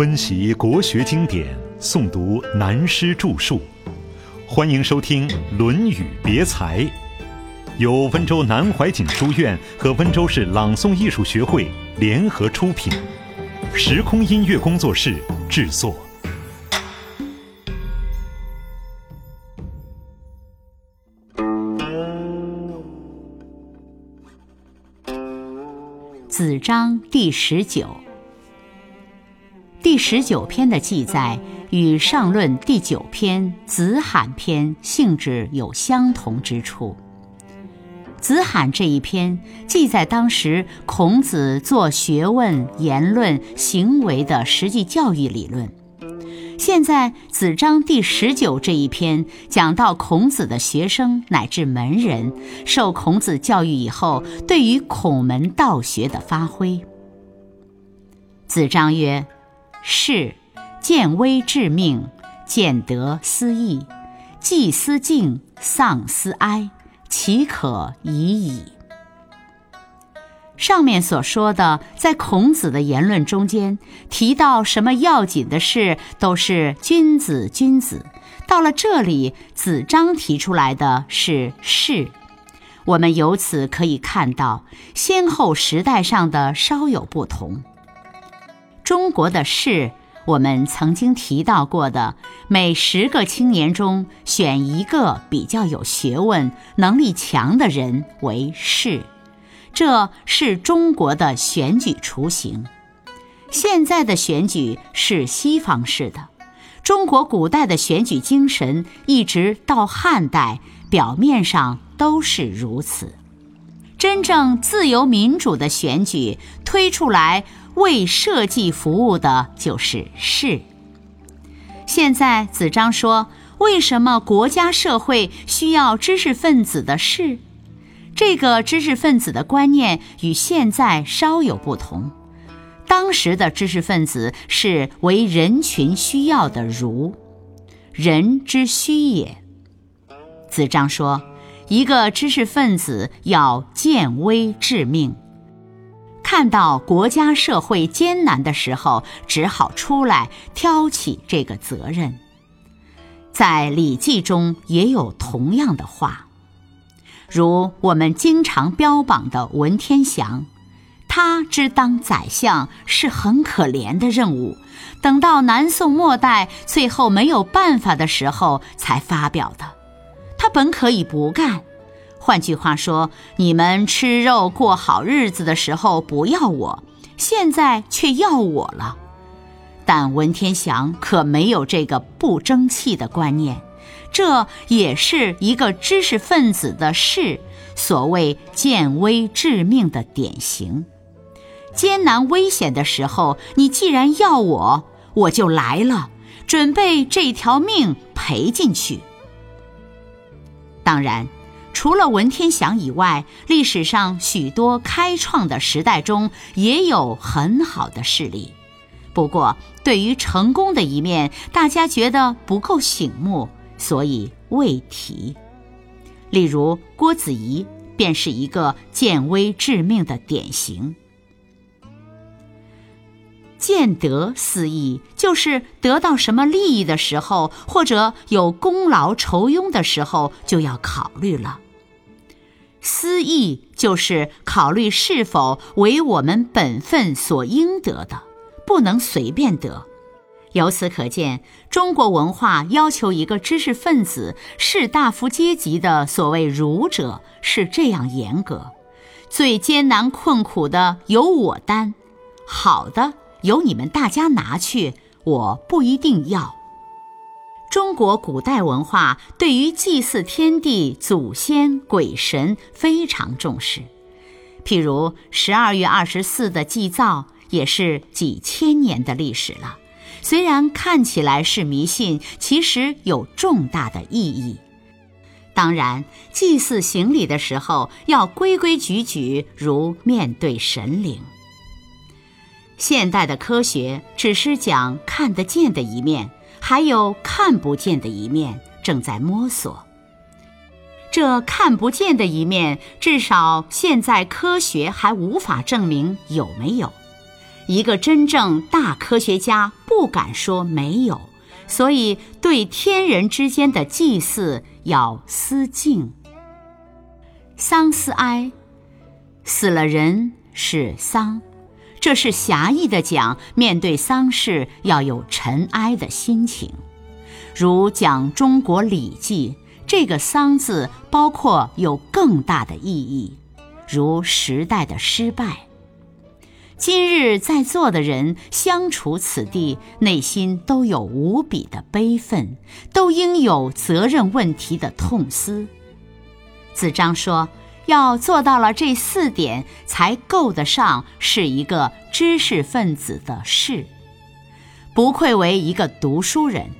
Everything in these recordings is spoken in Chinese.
温习国学经典，诵读南师著述，欢迎收听《论语别裁》，由温州南怀瑾书院和温州市朗诵艺术学会联合出品，时空音乐工作室制作。子章第十九。第十九篇的记载与上论第九篇子罕篇性质有相同之处。子罕这一篇记载当时孔子做学问、言论、行为的实际教育理论。现在子章第十九这一篇讲到孔子的学生乃至门人受孔子教育以后，对于孔门道学的发挥。子章曰。是，见危致命，见得思义，既思敬，丧思哀，岂可已矣？上面所说的，在孔子的言论中间提到什么要紧的事，都是君子君子。到了这里，子张提出来的是士，我们由此可以看到先后时代上的稍有不同。中国的士，我们曾经提到过的，每十个青年中选一个比较有学问、能力强的人为士，这是中国的选举雏形。现在的选举是西方式的，中国古代的选举精神一直到汉代，表面上都是如此。真正自由民主的选举推出来。为社稷服务的就是士。现在子张说：“为什么国家社会需要知识分子的士？这个知识分子的观念与现在稍有不同。当时的知识分子是为人群需要的儒，人之需也。”子张说：“一个知识分子要见微致命。”看到国家社会艰难的时候，只好出来挑起这个责任。在《礼记》中也有同样的话，如我们经常标榜的文天祥，他之当宰相是很可怜的任务，等到南宋末代最后没有办法的时候才发表的。他本可以不干。换句话说，你们吃肉过好日子的时候不要我，现在却要我了。但文天祥可没有这个不争气的观念，这也是一个知识分子的事，所谓见危致命的典型。艰难危险的时候，你既然要我，我就来了，准备这条命赔进去。当然。除了文天祥以外，历史上许多开创的时代中也有很好的事例。不过，对于成功的一面，大家觉得不够醒目，所以未提。例如，郭子仪便是一个见微致命的典型。见得思义，就是得到什么利益的时候，或者有功劳酬庸的时候，就要考虑了。思义就是考虑是否为我们本分所应得的，不能随便得。由此可见，中国文化要求一个知识分子、士大夫阶级的所谓儒者是这样严格：最艰难困苦的由我担。好的由你们大家拿去，我不一定要。中国古代文化对于祭祀天地、祖先、鬼神非常重视，譬如十二月二十四的祭灶，也是几千年的历史了。虽然看起来是迷信，其实有重大的意义。当然，祭祀行礼的时候要规规矩矩，如面对神灵。现代的科学只是讲看得见的一面，还有看不见的一面正在摸索。这看不见的一面，至少现在科学还无法证明有没有。一个真正大科学家不敢说没有，所以对天人之间的祭祀要思敬。丧思哀，死了人是丧，这是狭义的讲，面对丧事要有尘埃的心情。如讲中国《礼记》，这个“丧”字包括有更大的意义，如时代的失败。今日在座的人相处此地，内心都有无比的悲愤，都应有责任问题的痛思。子张说，要做到了这四点，才够得上是一个知识分子的士，不愧为一个读书人。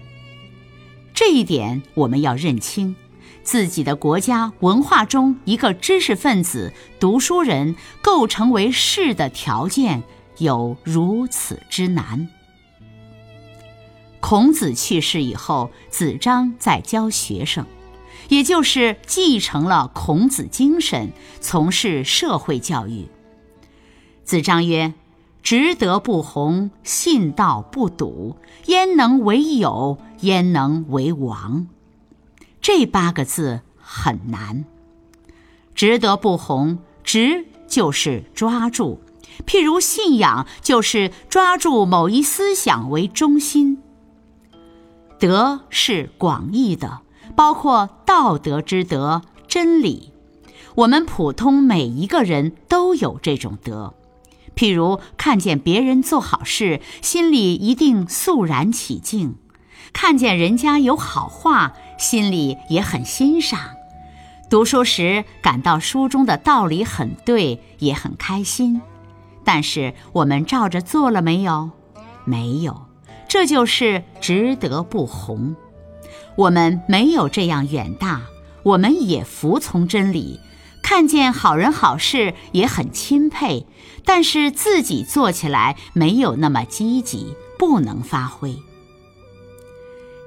这一点我们要认清。自己的国家文化中，一个知识分子、读书人构成为士的条件有如此之难。孔子去世以后，子张在教学生，也就是继承了孔子精神，从事社会教育。子张曰：“直德不弘，信道不笃，焉能为有？焉能为王？”这八个字很难，直德不弘，直就是抓住，譬如信仰就是抓住某一思想为中心。德是广义的，包括道德之德、真理。我们普通每一个人都有这种德，譬如看见别人做好事，心里一定肃然起敬。看见人家有好话，心里也很欣赏；读书时感到书中的道理很对，也很开心。但是我们照着做了没有？没有，这就是值得不弘。我们没有这样远大，我们也服从真理，看见好人好事也很钦佩，但是自己做起来没有那么积极，不能发挥。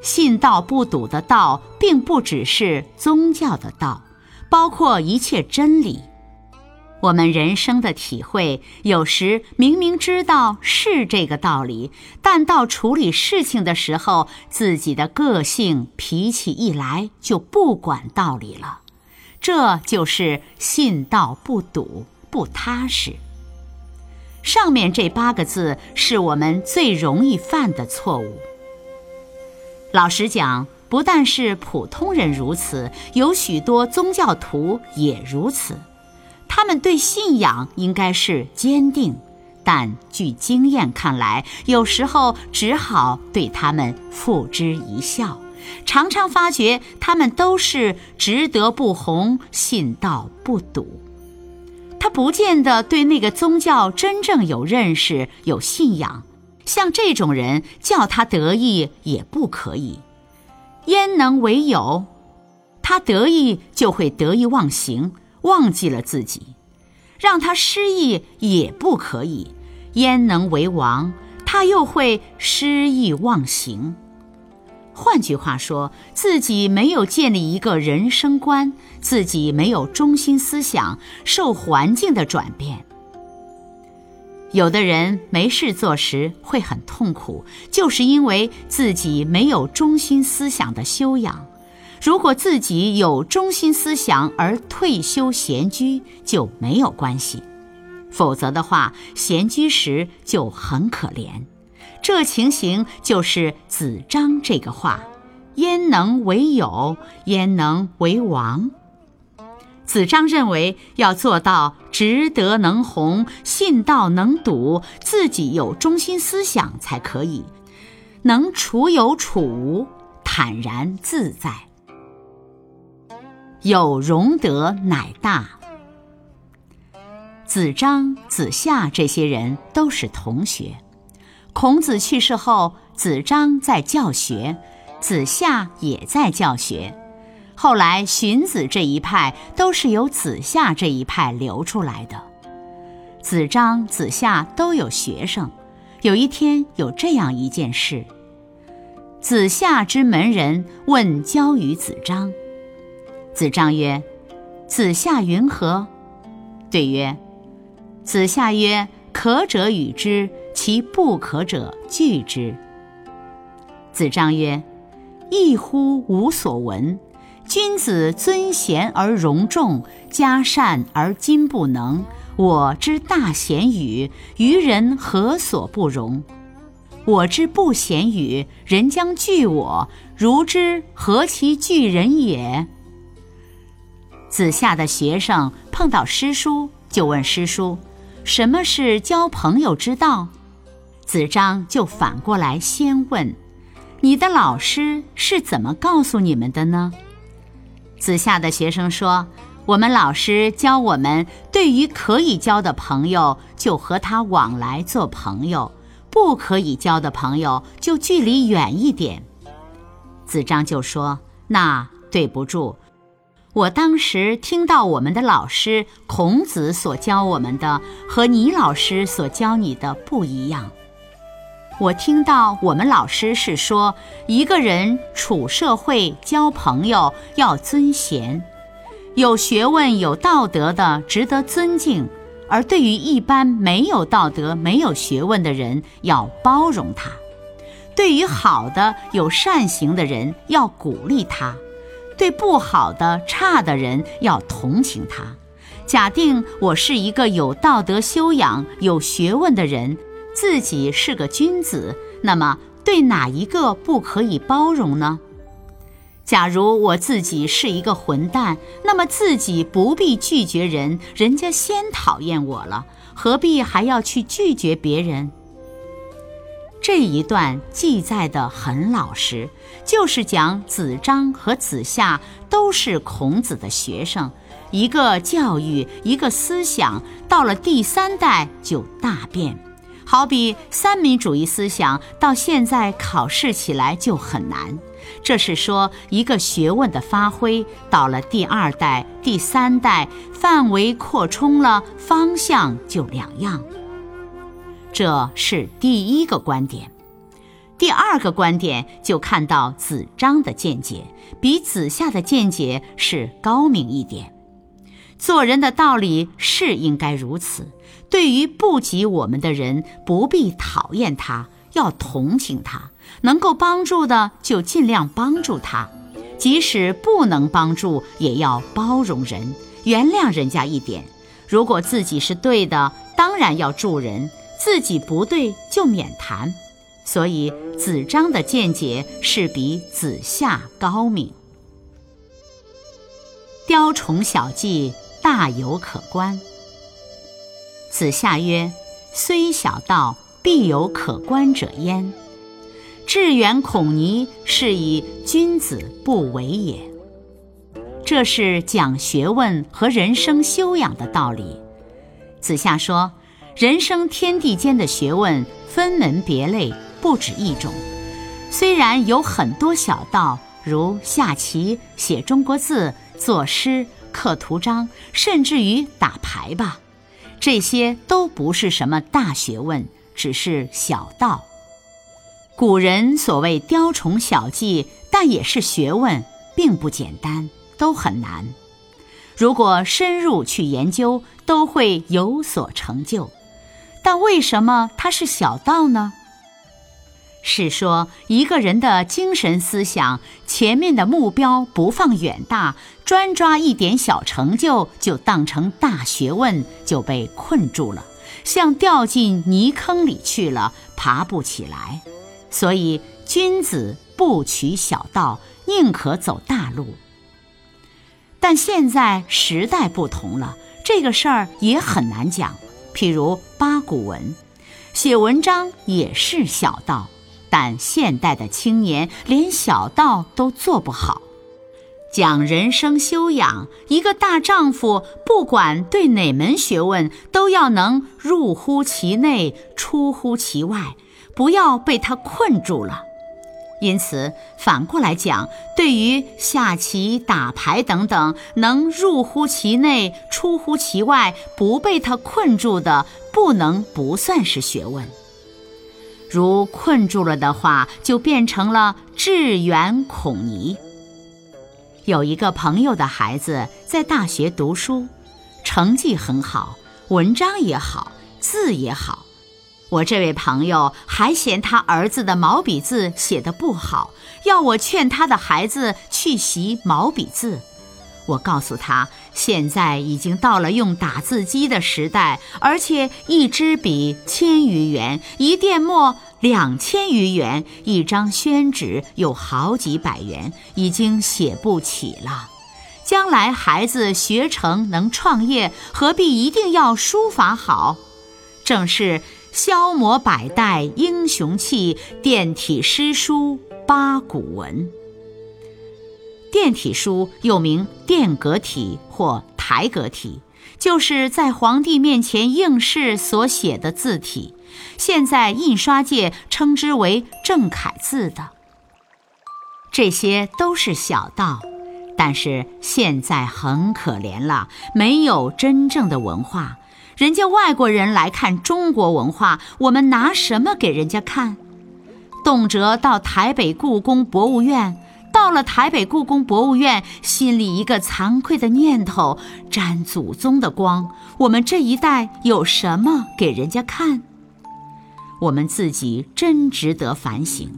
信道不笃的道，并不只是宗教的道，包括一切真理。我们人生的体会，有时明明知道是这个道理，但到处理事情的时候，自己的个性脾气一来，就不管道理了。这就是信道不笃，不踏实。上面这八个字，是我们最容易犯的错误。老实讲，不但是普通人如此，有许多宗教徒也如此。他们对信仰应该是坚定，但据经验看来，有时候只好对他们付之一笑。常常发觉他们都是值得不红，信道不笃。他不见得对那个宗教真正有认识、有信仰。像这种人，叫他得意也不可以，焉能为有？他得意就会得意忘形，忘记了自己；让他失意也不可以，焉能为王？他又会失意忘形。换句话说，自己没有建立一个人生观，自己没有中心思想，受环境的转变。有的人没事做时会很痛苦，就是因为自己没有中心思想的修养。如果自己有中心思想而退休闲居就没有关系，否则的话，闲居时就很可怜。这情形就是子张这个话：“焉能为有？焉能为王？”子张认为要做到直德能弘、信道能笃，自己有中心思想才可以，能处有处无，坦然自在。有容德乃大。子张、子夏这些人都是同学。孔子去世后，子张在教学，子夏也在教学。后来，荀子这一派都是由子夏这一派流出来的。子张、子夏都有学生。有一天，有这样一件事：子夏之门人问交于子张。子张曰：“子夏云何？”对曰：“子夏曰：‘可者与之，其不可者拒之。子张曰：“亦乎无所闻。君子尊贤而容众，嘉善而今不能。我之大贤与，于人何所不容？我之不贤与，人将惧我，如之何其惧人也？”子夏的学生碰到师叔，就问师叔：“什么是交朋友之道？”子张就反过来先问：“你的老师是怎么告诉你们的呢？”子夏的学生说：“我们老师教我们，对于可以交的朋友，就和他往来做朋友；不可以交的朋友，就距离远一点。”子张就说：“那对不住。”我当时听到我们的老师孔子所教我们的和你老师所教你的不一样。我听到我们老师是说，一个人处社会交朋友要尊贤，有学问有道德的值得尊敬，而对于一般没有道德没有学问的人要包容他，对于好的有善行的人要鼓励他。对不好的、差的人要同情他。假定我是一个有道德修养、有学问的人，自己是个君子，那么对哪一个不可以包容呢？假如我自己是一个混蛋，那么自己不必拒绝人，人家先讨厌我了，何必还要去拒绝别人？这一段记载的很老实，就是讲子张和子夏都是孔子的学生，一个教育，一个思想，到了第三代就大变。好比三民主义思想到现在考试起来就很难，这是说一个学问的发挥到了第二代、第三代，范围扩充了，方向就两样。这是第一个观点，第二个观点就看到子张的见解比子夏的见解是高明一点。做人的道理是应该如此，对于不及我们的人，不必讨厌他，要同情他；能够帮助的就尽量帮助他，即使不能帮助，也要包容人，原谅人家一点。如果自己是对的，当然要助人。自己不对就免谈，所以子张的见解是比子夏高明。雕虫小技大有可观。子夏曰：“虽小道，必有可观者焉。志远孔尼是以君子不为也。”这是讲学问和人生修养的道理。子夏说。人生天地间的学问分门别类，不止一种。虽然有很多小道，如下棋、写中国字、作诗、刻图章，甚至于打牌吧，这些都不是什么大学问，只是小道。古人所谓雕虫小技，但也是学问，并不简单，都很难。如果深入去研究，都会有所成就。但为什么它是小道呢？是说一个人的精神思想前面的目标不放远大，专抓一点小成就就当成大学问，就被困住了，像掉进泥坑里去了，爬不起来。所以君子不取小道，宁可走大路。但现在时代不同了，这个事儿也很难讲。譬如八股文，写文章也是小道，但现代的青年连小道都做不好。讲人生修养，一个大丈夫不管对哪门学问，都要能入乎其内，出乎其外，不要被他困住了。因此，反过来讲，对于下棋、打牌等等，能入乎其内、出乎其外，不被他困住的，不能不算是学问。如困住了的话，就变成了致远孔尼。有一个朋友的孩子在大学读书，成绩很好，文章也好，字也好。我这位朋友还嫌他儿子的毛笔字写得不好，要我劝他的孩子去习毛笔字。我告诉他，现在已经到了用打字机的时代，而且一支笔千余元，一电墨两千余元，一张宣纸有好几百元，已经写不起了。将来孩子学成能创业，何必一定要书法好？正是消磨百代英雄气，垫体诗书八股文。垫体书又名殿阁体或台阁体，就是在皇帝面前应试所写的字体，现在印刷界称之为正楷字的。这些都是小道，但是现在很可怜了，没有真正的文化。人家外国人来看中国文化，我们拿什么给人家看？动辄到台北故宫博物院。到了台北故宫博物院，心里一个惭愧的念头：沾祖宗的光，我们这一代有什么给人家看？我们自己真值得反省。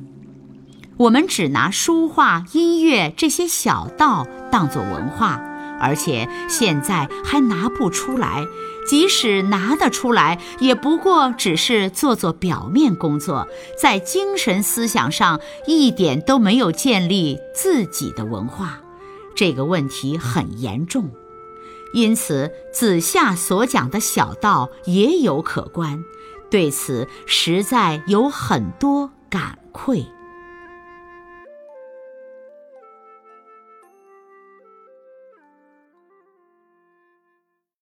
我们只拿书画、音乐这些小道当作文化，而且现在还拿不出来。即使拿得出来，也不过只是做做表面工作，在精神思想上一点都没有建立自己的文化，这个问题很严重。因此，子夏所讲的小道也有可观，对此实在有很多感愧。